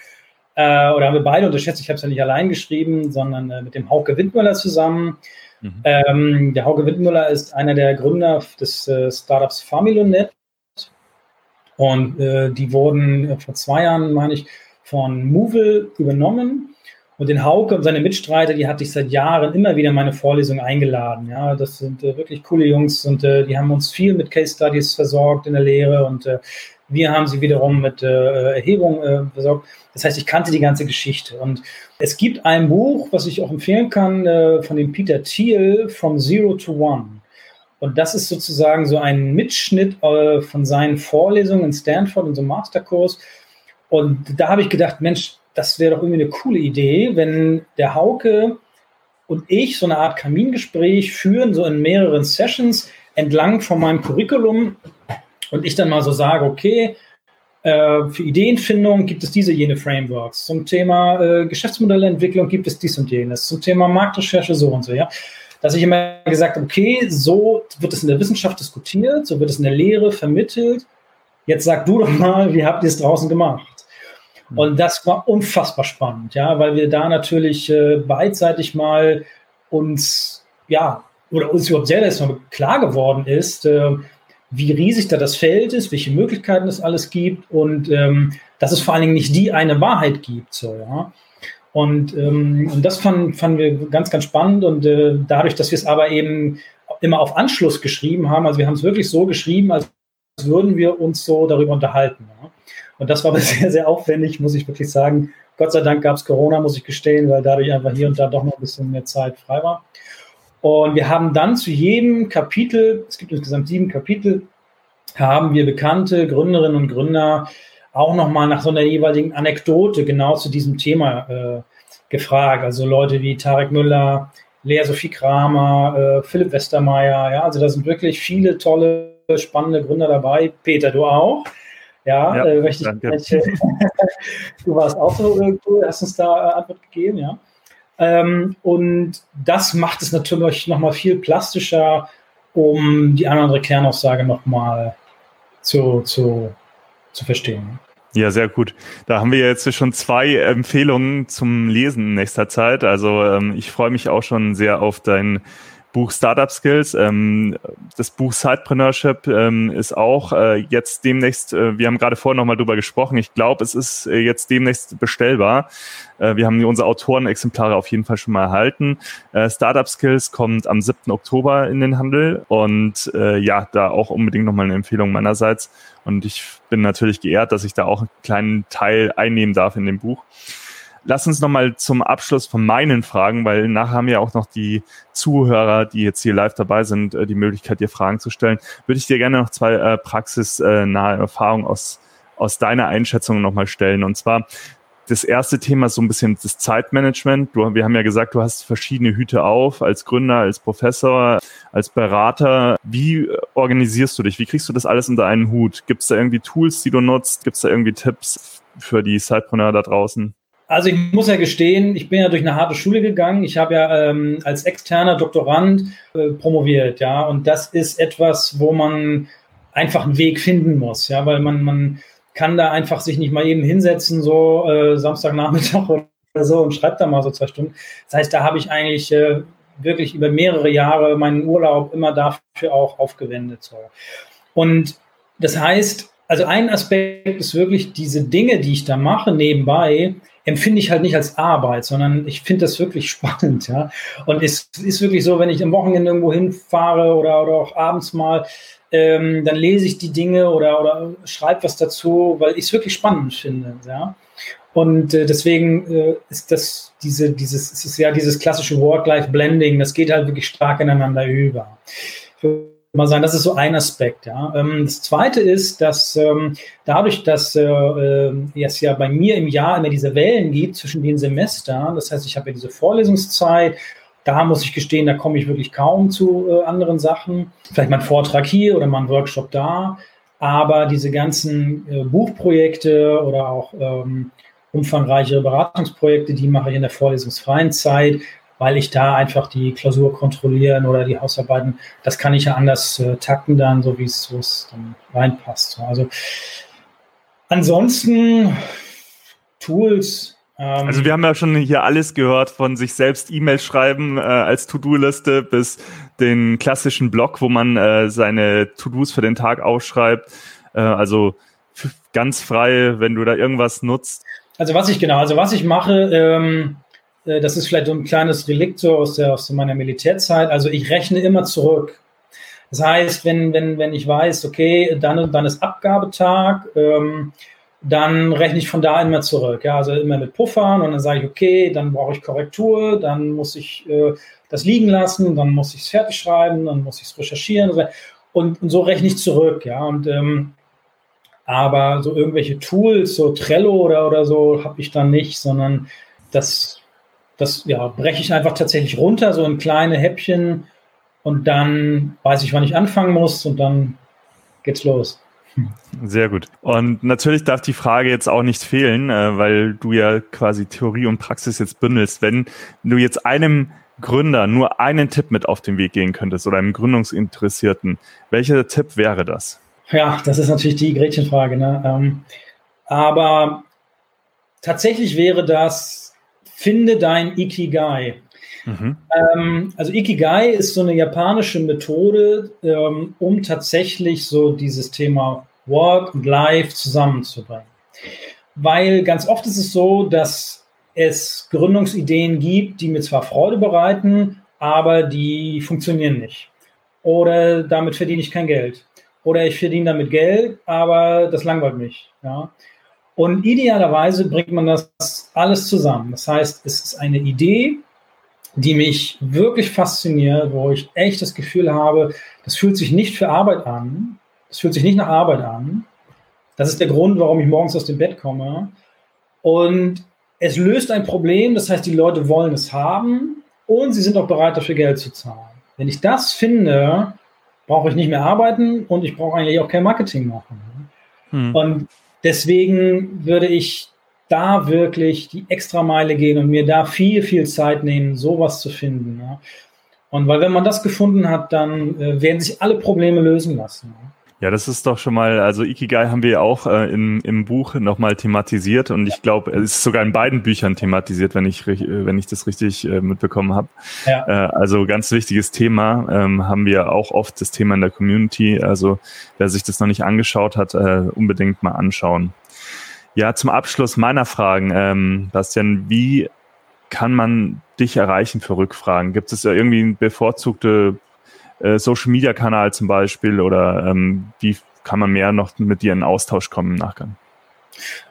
äh, oder haben wir beide unterschätzt. Ich habe es ja nicht allein geschrieben, sondern äh, mit dem Hauke Windmüller zusammen. Mhm. Ähm, der Hauke Windmüller ist einer der Gründer des äh, Startups Familonet Und äh, die wurden äh, vor zwei Jahren, meine ich, von Movil übernommen. Und den Hauke und seine Mitstreiter, die hatte ich seit Jahren immer wieder in meine Vorlesungen eingeladen. Ja, das sind äh, wirklich coole Jungs und äh, die haben uns viel mit Case Studies versorgt in der Lehre und äh, wir haben sie wiederum mit äh, Erhebung äh, versorgt. Das heißt, ich kannte die ganze Geschichte. Und es gibt ein Buch, was ich auch empfehlen kann, äh, von dem Peter Thiel, From Zero to One. Und das ist sozusagen so ein Mitschnitt äh, von seinen Vorlesungen in Stanford in so einem Masterkurs. Und da habe ich gedacht, Mensch, das wäre doch irgendwie eine coole Idee, wenn der Hauke und ich so eine Art Kamingespräch führen, so in mehreren Sessions entlang von meinem Curriculum und ich dann mal so sage, okay, äh, für Ideenfindung gibt es diese, jene Frameworks. Zum Thema äh, Geschäftsmodellentwicklung gibt es dies und jenes. Zum Thema Marktrecherche so und so, ja. Dass ich immer gesagt habe, okay, so wird es in der Wissenschaft diskutiert, so wird es in der Lehre vermittelt. Jetzt sag du doch mal, wie habt ihr es draußen gemacht? Hm. Und das war unfassbar spannend, ja, weil wir da natürlich äh, beidseitig mal uns, ja, oder uns überhaupt selber erstmal klar geworden ist, äh, wie riesig da das Feld ist, welche Möglichkeiten es alles gibt und ähm, dass es vor allen Dingen nicht die eine Wahrheit gibt. So, ja. Und, ähm, und das fanden, fanden wir ganz, ganz spannend. Und äh, dadurch, dass wir es aber eben immer auf Anschluss geschrieben haben, also wir haben es wirklich so geschrieben, als würden wir uns so darüber unterhalten. Ja. Und das war aber sehr, sehr aufwendig, muss ich wirklich sagen. Gott sei Dank gab es Corona, muss ich gestehen, weil dadurch einfach hier und da doch noch ein bisschen mehr Zeit frei war. Und wir haben dann zu jedem Kapitel, es gibt insgesamt sieben Kapitel, haben wir bekannte Gründerinnen und Gründer auch nochmal nach so einer jeweiligen Anekdote genau zu diesem Thema äh, gefragt. Also Leute wie Tarek Müller, Lea Sophie Kramer, äh, Philipp Westermeier, ja, also da sind wirklich viele tolle, spannende Gründer dabei. Peter, du auch. Ja, ja äh, möchte ich, du warst auch so äh, cool, hast uns da äh, Antwort gegeben, ja. Ähm, und das macht es natürlich nochmal viel plastischer, um die andere Kernaussage nochmal zu, zu, zu verstehen. Ja, sehr gut. Da haben wir jetzt schon zwei Empfehlungen zum Lesen in nächster Zeit. Also ähm, ich freue mich auch schon sehr auf dein Buch Startup Skills. Ähm, das Buch Sidepreneurship ähm, ist auch äh, jetzt demnächst, äh, wir haben gerade vorher nochmal drüber gesprochen, ich glaube, es ist äh, jetzt demnächst bestellbar. Äh, wir haben unsere Autorenexemplare auf jeden Fall schon mal erhalten. Äh, Startup Skills kommt am 7. Oktober in den Handel und äh, ja, da auch unbedingt nochmal eine Empfehlung meinerseits. Und ich bin natürlich geehrt, dass ich da auch einen kleinen Teil einnehmen darf in dem Buch. Lass uns nochmal zum Abschluss von meinen Fragen, weil nachher haben ja auch noch die Zuhörer, die jetzt hier live dabei sind, äh, die Möglichkeit, dir Fragen zu stellen. Würde ich dir gerne noch zwei äh, praxisnahe Erfahrungen aus, aus deiner Einschätzung nochmal stellen. Und zwar, das erste Thema ist so ein bisschen das Zeitmanagement. Du, wir haben ja gesagt, du hast verschiedene Hüte auf, als Gründer, als Professor, als Berater. Wie organisierst du dich? Wie kriegst du das alles unter einen Hut? Gibt es da irgendwie Tools, die du nutzt? Gibt es da irgendwie Tipps für die Sidepreneur da draußen? Also ich muss ja gestehen, ich bin ja durch eine harte Schule gegangen. Ich habe ja ähm, als externer Doktorand äh, promoviert, ja, und das ist etwas, wo man einfach einen Weg finden muss, ja, weil man man kann da einfach sich nicht mal eben hinsetzen so äh, Samstagnachmittag oder so und schreibt da mal so zwei Stunden. Das heißt, da habe ich eigentlich äh, wirklich über mehrere Jahre meinen Urlaub immer dafür auch aufgewendet. So. Und das heißt, also ein Aspekt ist wirklich diese Dinge, die ich da mache nebenbei, empfinde ich halt nicht als Arbeit, sondern ich finde das wirklich spannend, ja. Und es ist wirklich so, wenn ich am Wochenende irgendwo hinfahre oder, oder auch abends mal, ähm, dann lese ich die Dinge oder, oder schreibe was dazu, weil ich es wirklich spannend finde, ja. Und äh, deswegen äh, ist das diese, dieses, es ist ja dieses klassische Work-Life-Blending, das geht halt wirklich stark ineinander über. Für mal sagen, das ist so ein Aspekt. Ja. Ähm, das Zweite ist, dass ähm, dadurch, dass äh, äh, es ja bei mir im Jahr immer diese Wellen gibt zwischen den Semestern, das heißt, ich habe ja diese Vorlesungszeit, da muss ich gestehen, da komme ich wirklich kaum zu äh, anderen Sachen. Vielleicht mal ein Vortrag hier oder mal ein Workshop da. Aber diese ganzen Buchprojekte oder auch ähm, umfangreichere Beratungsprojekte, die mache ich in der vorlesungsfreien Zeit weil ich da einfach die Klausur kontrollieren oder die Hausarbeiten, das kann ich ja anders äh, takten dann, so wie es dann reinpasst. Also ansonsten Tools. Ähm, also wir haben ja schon hier alles gehört, von sich selbst E-Mails schreiben äh, als To-Do-Liste bis den klassischen Blog, wo man äh, seine To-Dos für den Tag ausschreibt. Äh, also ganz frei, wenn du da irgendwas nutzt. Also was ich genau, also was ich mache, ähm, äh, das ist vielleicht so ein kleines Relikt so aus, der, aus meiner Militärzeit. Also ich rechne immer zurück. Das heißt, wenn, wenn, wenn ich weiß, okay, dann, dann ist Abgabetag, ähm, dann rechne ich von da immer zurück. Ja, also immer mit Puffern und dann sage ich, okay, dann brauche ich Korrektur, dann muss ich äh, das liegen lassen, dann muss ich es fertig schreiben, dann muss ich es recherchieren und, und, so rechne ich zurück. Ja, und ähm, aber so irgendwelche Tools, so Trello oder, oder so, habe ich dann nicht, sondern das, das ja, breche ich einfach tatsächlich runter, so in kleine Häppchen und dann weiß ich, wann ich anfangen muss und dann geht's los. Sehr gut. Und natürlich darf die Frage jetzt auch nicht fehlen, äh, weil du ja quasi Theorie und Praxis jetzt bündelst. Wenn du jetzt einem Gründer nur einen Tipp mit auf den Weg gehen könntest oder einem Gründungsinteressierten, welcher Tipp wäre das? Ja, das ist natürlich die Gretchenfrage. Ne? Ähm, aber tatsächlich wäre das, finde dein Ikigai. Mhm. Ähm, also Ikigai ist so eine japanische Methode, ähm, um tatsächlich so dieses Thema Work und Life zusammenzubringen. Weil ganz oft ist es so, dass es Gründungsideen gibt, die mir zwar Freude bereiten, aber die funktionieren nicht. Oder damit verdiene ich kein Geld. Oder ich verdiene damit Geld, aber das langweilt mich. Ja. Und idealerweise bringt man das alles zusammen. Das heißt, es ist eine Idee, die mich wirklich fasziniert, wo ich echt das Gefühl habe, das fühlt sich nicht für Arbeit an, das fühlt sich nicht nach Arbeit an. Das ist der Grund, warum ich morgens aus dem Bett komme. Und es löst ein Problem, das heißt, die Leute wollen es haben und sie sind auch bereit, dafür Geld zu zahlen. Wenn ich das finde, brauche ich nicht mehr arbeiten und ich brauche eigentlich auch kein Marketing machen. Hm. Und deswegen würde ich da wirklich die Extrameile gehen und mir da viel, viel Zeit nehmen, sowas zu finden. Ja. Und weil wenn man das gefunden hat, dann äh, werden sich alle Probleme lösen lassen. Ja. Ja, das ist doch schon mal, also Ikigai haben wir ja auch äh, im, im Buch nochmal thematisiert und ich glaube, es ist sogar in beiden Büchern thematisiert, wenn ich, äh, wenn ich das richtig äh, mitbekommen habe. Ja. Äh, also ganz wichtiges Thema, ähm, haben wir auch oft das Thema in der Community. Also wer sich das noch nicht angeschaut hat, äh, unbedingt mal anschauen. Ja, zum Abschluss meiner Fragen, ähm, Bastian, wie kann man dich erreichen für Rückfragen? Gibt es ja irgendwie eine bevorzugte äh, Social Media Kanal zum Beispiel oder ähm, wie kann man mehr noch mit dir in Austausch kommen im Nachgang?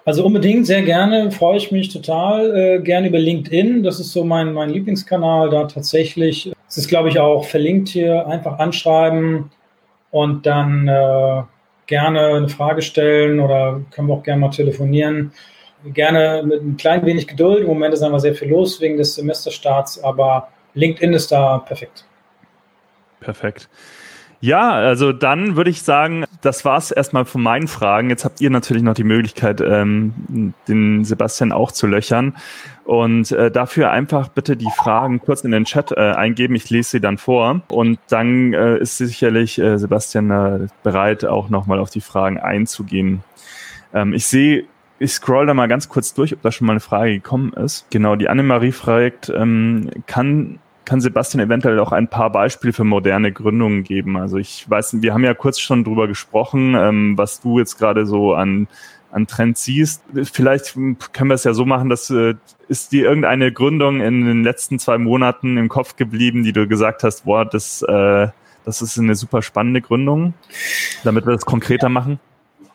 Also unbedingt, sehr gerne, freue ich mich total. Äh, gerne über LinkedIn, das ist so mein, mein Lieblingskanal da tatsächlich. Es ist, glaube ich, auch verlinkt hier. Einfach anschreiben und dann äh, gerne eine Frage stellen oder können wir auch gerne mal telefonieren. Gerne mit ein klein wenig Geduld. Im Moment ist einfach sehr viel los wegen des Semesterstarts, aber LinkedIn ist da perfekt. Perfekt. Ja, also dann würde ich sagen, das war es erstmal von meinen Fragen. Jetzt habt ihr natürlich noch die Möglichkeit, ähm, den Sebastian auch zu löchern. Und äh, dafür einfach bitte die Fragen kurz in den Chat äh, eingeben. Ich lese sie dann vor. Und dann äh, ist sicherlich äh, Sebastian äh, bereit, auch nochmal auf die Fragen einzugehen. Ähm, ich sehe ich scroll da mal ganz kurz durch, ob da schon mal eine Frage gekommen ist. Genau, die Annemarie fragt, ähm, kann kann Sebastian eventuell auch ein paar Beispiele für moderne Gründungen geben? Also ich weiß, wir haben ja kurz schon drüber gesprochen, ähm, was du jetzt gerade so an, an Trends siehst. Vielleicht können wir es ja so machen, dass äh, ist dir irgendeine Gründung in den letzten zwei Monaten im Kopf geblieben, die du gesagt hast, boah, das, äh, das ist eine super spannende Gründung, damit wir das konkreter machen?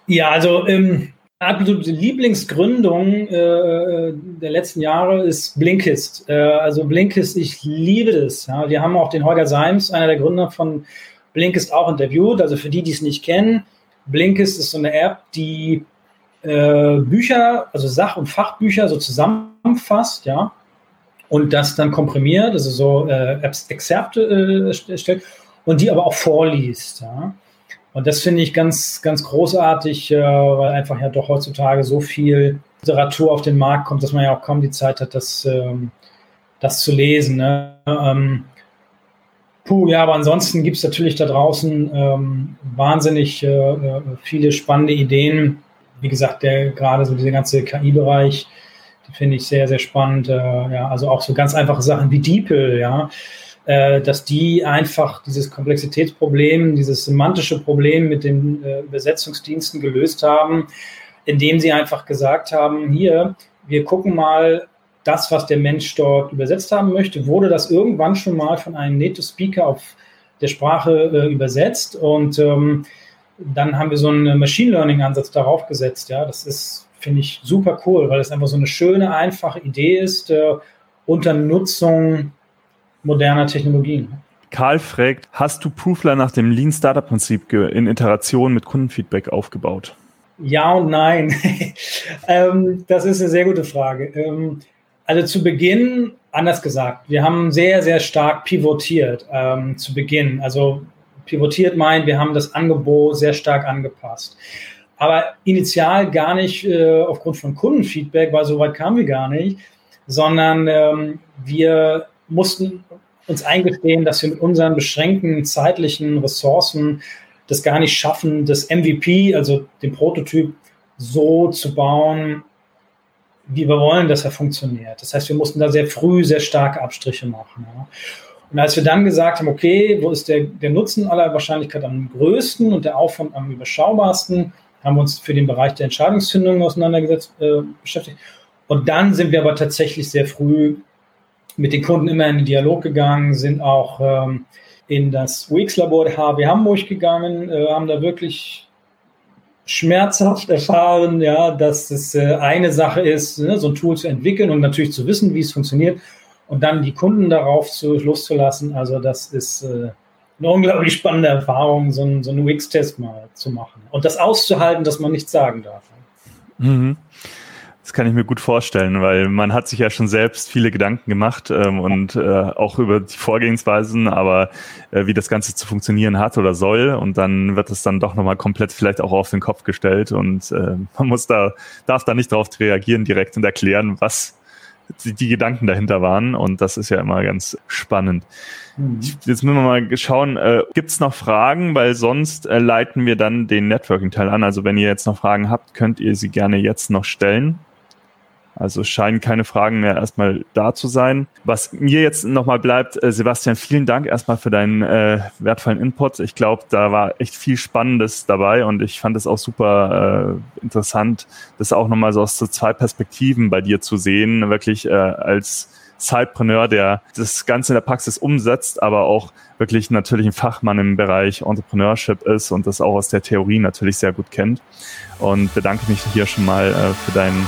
Ja, also ähm, absolute Lieblingsgründung äh, der letzten Jahre ist Blinkist. Äh, also Blinkist, ich liebe das. Ja. Wir haben auch den Holger Seims, einer der Gründer von Blinkist, auch interviewt. Also für die, die es nicht kennen, Blinkist ist so eine App, die äh, Bücher, also Sach- und Fachbücher so zusammenfasst, ja, und das dann komprimiert, also so äh, Exzerpte äh, stellt und die aber auch vorliest, ja. Und das finde ich ganz, ganz großartig, äh, weil einfach ja doch heutzutage so viel Literatur auf den Markt kommt, dass man ja auch kaum die Zeit hat, das, ähm, das zu lesen. Ne? Ähm, puh, ja, aber ansonsten gibt es natürlich da draußen ähm, wahnsinnig äh, äh, viele spannende Ideen. Wie gesagt, der gerade so dieser ganze KI-Bereich, finde ich sehr, sehr spannend. Äh, ja, also auch so ganz einfache Sachen wie DeepL, ja dass die einfach dieses Komplexitätsproblem, dieses semantische Problem mit den äh, Übersetzungsdiensten gelöst haben. indem sie einfach gesagt haben, hier, wir gucken mal, das, was der Mensch dort übersetzt haben möchte, wurde das irgendwann schon mal von einem Native Speaker auf der Sprache äh, übersetzt und ähm, dann haben wir so einen Machine Learning Ansatz darauf gesetzt. Ja, das ist, finde ich, super cool, weil es einfach so eine schöne, einfache Idee ist äh, unter Nutzung moderner Technologien. Karl fragt, hast du Proofler nach dem Lean Startup Prinzip in Interaktion mit Kundenfeedback aufgebaut? Ja und nein. ähm, das ist eine sehr gute Frage. Ähm, also zu Beginn, anders gesagt, wir haben sehr, sehr stark pivotiert ähm, zu Beginn. Also pivotiert meint, wir haben das Angebot sehr stark angepasst. Aber initial gar nicht äh, aufgrund von Kundenfeedback, weil so weit kamen wir gar nicht, sondern ähm, wir mussten uns eingestehen, dass wir mit unseren beschränkten zeitlichen Ressourcen das gar nicht schaffen, das MVP, also den Prototyp, so zu bauen, wie wir wollen, dass er funktioniert. Das heißt, wir mussten da sehr früh sehr starke Abstriche machen. Ja. Und als wir dann gesagt haben, okay, wo ist der, der Nutzen aller Wahrscheinlichkeit am größten und der Aufwand am überschaubarsten, haben wir uns für den Bereich der Entscheidungsfindung auseinandergesetzt, äh, beschäftigt. Und dann sind wir aber tatsächlich sehr früh mit den Kunden immer in den Dialog gegangen, sind auch ähm, in das UX-Labor der HW Hamburg gegangen, äh, haben da wirklich schmerzhaft erfahren, ja, dass es äh, eine Sache ist, ne, so ein Tool zu entwickeln und natürlich zu wissen, wie es funktioniert und dann die Kunden darauf zu, loszulassen. Also das ist äh, eine unglaublich spannende Erfahrung, so, ein, so einen UX-Test mal zu machen und das auszuhalten, dass man nichts sagen darf. Mhm. Das kann ich mir gut vorstellen, weil man hat sich ja schon selbst viele Gedanken gemacht ähm, und äh, auch über die Vorgehensweisen, aber äh, wie das Ganze zu funktionieren hat oder soll. Und dann wird es dann doch nochmal komplett vielleicht auch auf den Kopf gestellt und äh, man muss da, darf da nicht darauf reagieren direkt und erklären, was die, die Gedanken dahinter waren. Und das ist ja immer ganz spannend. Mhm. Jetzt müssen wir mal schauen, äh, gibt es noch Fragen, weil sonst äh, leiten wir dann den Networking-Teil an. Also wenn ihr jetzt noch Fragen habt, könnt ihr sie gerne jetzt noch stellen. Also scheinen keine Fragen mehr erstmal da zu sein. Was mir jetzt nochmal bleibt, äh, Sebastian, vielen Dank erstmal für deinen äh, wertvollen Input. Ich glaube, da war echt viel Spannendes dabei und ich fand es auch super äh, interessant, das auch nochmal so aus so zwei Perspektiven bei dir zu sehen, wirklich äh, als Sidepreneur, der das Ganze in der Praxis umsetzt, aber auch wirklich natürlich ein Fachmann im Bereich Entrepreneurship ist und das auch aus der Theorie natürlich sehr gut kennt. Und bedanke mich hier schon mal äh, für deinen